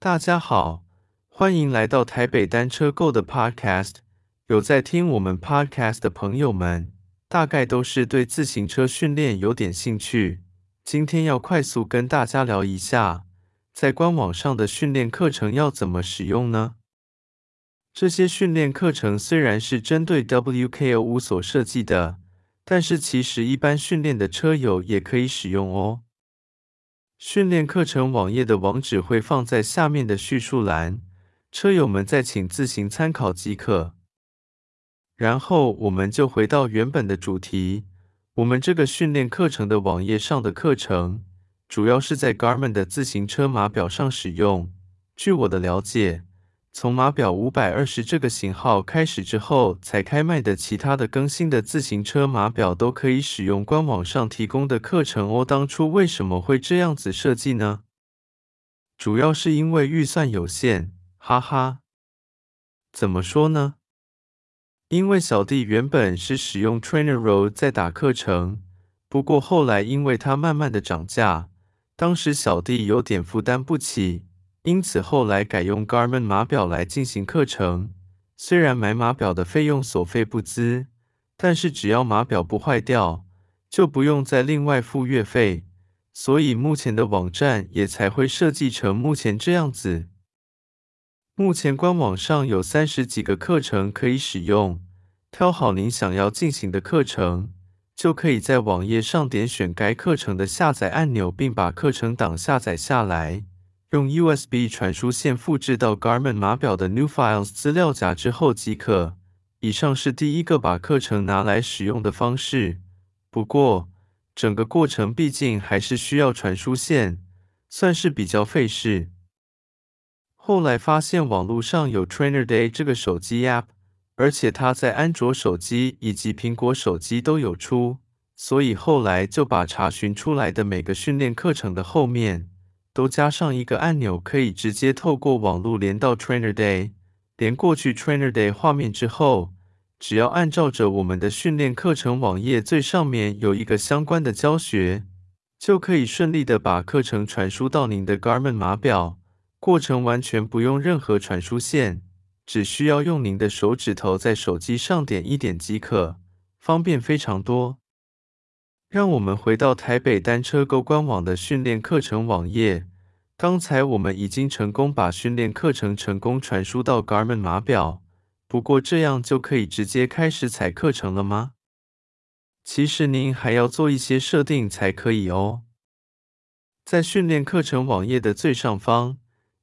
大家好，欢迎来到台北单车购的 Podcast。有在听我们 Podcast 的朋友们，大概都是对自行车训练有点兴趣。今天要快速跟大家聊一下，在官网上的训练课程要怎么使用呢？这些训练课程虽然是针对 WKO5 所设计的，但是其实一般训练的车友也可以使用哦。训练课程网页的网址会放在下面的叙述栏，车友们再请自行参考即可。然后我们就回到原本的主题。我们这个训练课程的网页上的课程，主要是在 Garmin 的自行车码表上使用。据我的了解，从码表五百二十这个型号开始之后才开卖的其他的更新的自行车码表都可以使用官网上提供的课程哦。当初为什么会这样子设计呢？主要是因为预算有限，哈哈。怎么说呢？因为小弟原本是使用 TrainerRoad 在打课程，不过后来因为它慢慢的涨价，当时小弟有点负担不起，因此后来改用 Garmin 码表来进行课程。虽然买码表的费用所费不资，但是只要码表不坏掉，就不用再另外付月费，所以目前的网站也才会设计成目前这样子。目前官网上有三十几个课程可以使用，挑好您想要进行的课程，就可以在网页上点选该课程的下载按钮，并把课程档下载下来，用 USB 传输线复制到 Garmin 码表的 New Files 资料夹之后即可。以上是第一个把课程拿来使用的方式，不过整个过程毕竟还是需要传输线，算是比较费事。后来发现网络上有 TrainerDay 这个手机 App，而且它在安卓手机以及苹果手机都有出，所以后来就把查询出来的每个训练课程的后面都加上一个按钮，可以直接透过网络连到 TrainerDay。连过去 TrainerDay 画面之后，只要按照着我们的训练课程网页最上面有一个相关的教学，就可以顺利的把课程传输到您的 Garmin 码表。过程完全不用任何传输线，只需要用您的手指头在手机上点一点即可，方便非常多。让我们回到台北单车购官网的训练课程网页。刚才我们已经成功把训练课程成功传输到 Garmin 码表，不过这样就可以直接开始踩课程了吗？其实您还要做一些设定才可以哦。在训练课程网页的最上方。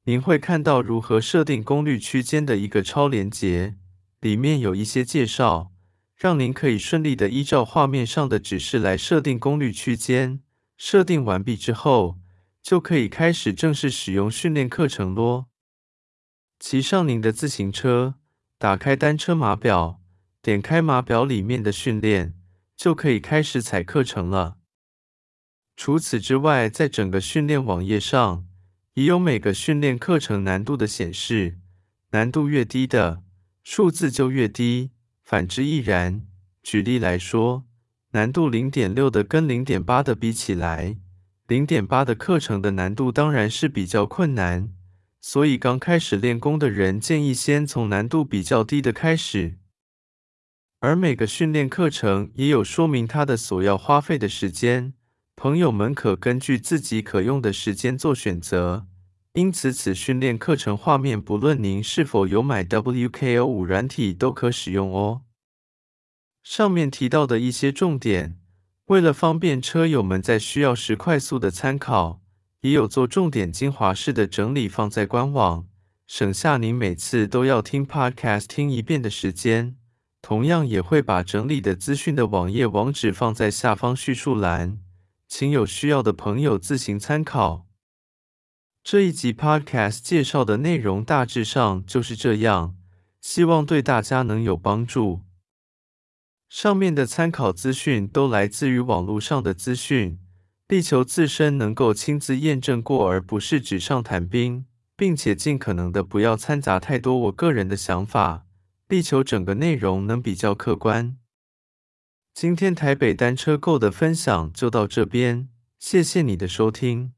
您会看到如何设定功率区间的一个超连结，里面有一些介绍，让您可以顺利的依照画面上的指示来设定功率区间。设定完毕之后，就可以开始正式使用训练课程咯。骑上您的自行车，打开单车码表，点开码表里面的训练，就可以开始踩课程了。除此之外，在整个训练网页上，也有每个训练课程难度的显示，难度越低的数字就越低，反之亦然。举例来说，难度零点六的跟零点八的比起来，零点八的课程的难度当然是比较困难，所以刚开始练功的人建议先从难度比较低的开始。而每个训练课程也有说明它的所要花费的时间。朋友们可根据自己可用的时间做选择，因此此训练课程画面不论您是否有买 WKO5 软体都可使用哦。上面提到的一些重点，为了方便车友们在需要时快速的参考，也有做重点精华式的整理放在官网，省下您每次都要听 Podcast 听一遍的时间。同样也会把整理的资讯的网页网址放在下方叙述栏。请有需要的朋友自行参考。这一集 Podcast 介绍的内容大致上就是这样，希望对大家能有帮助。上面的参考资讯都来自于网络上的资讯，力求自身能够亲自验证过，而不是纸上谈兵，并且尽可能的不要掺杂太多我个人的想法，力求整个内容能比较客观。今天台北单车购的分享就到这边，谢谢你的收听。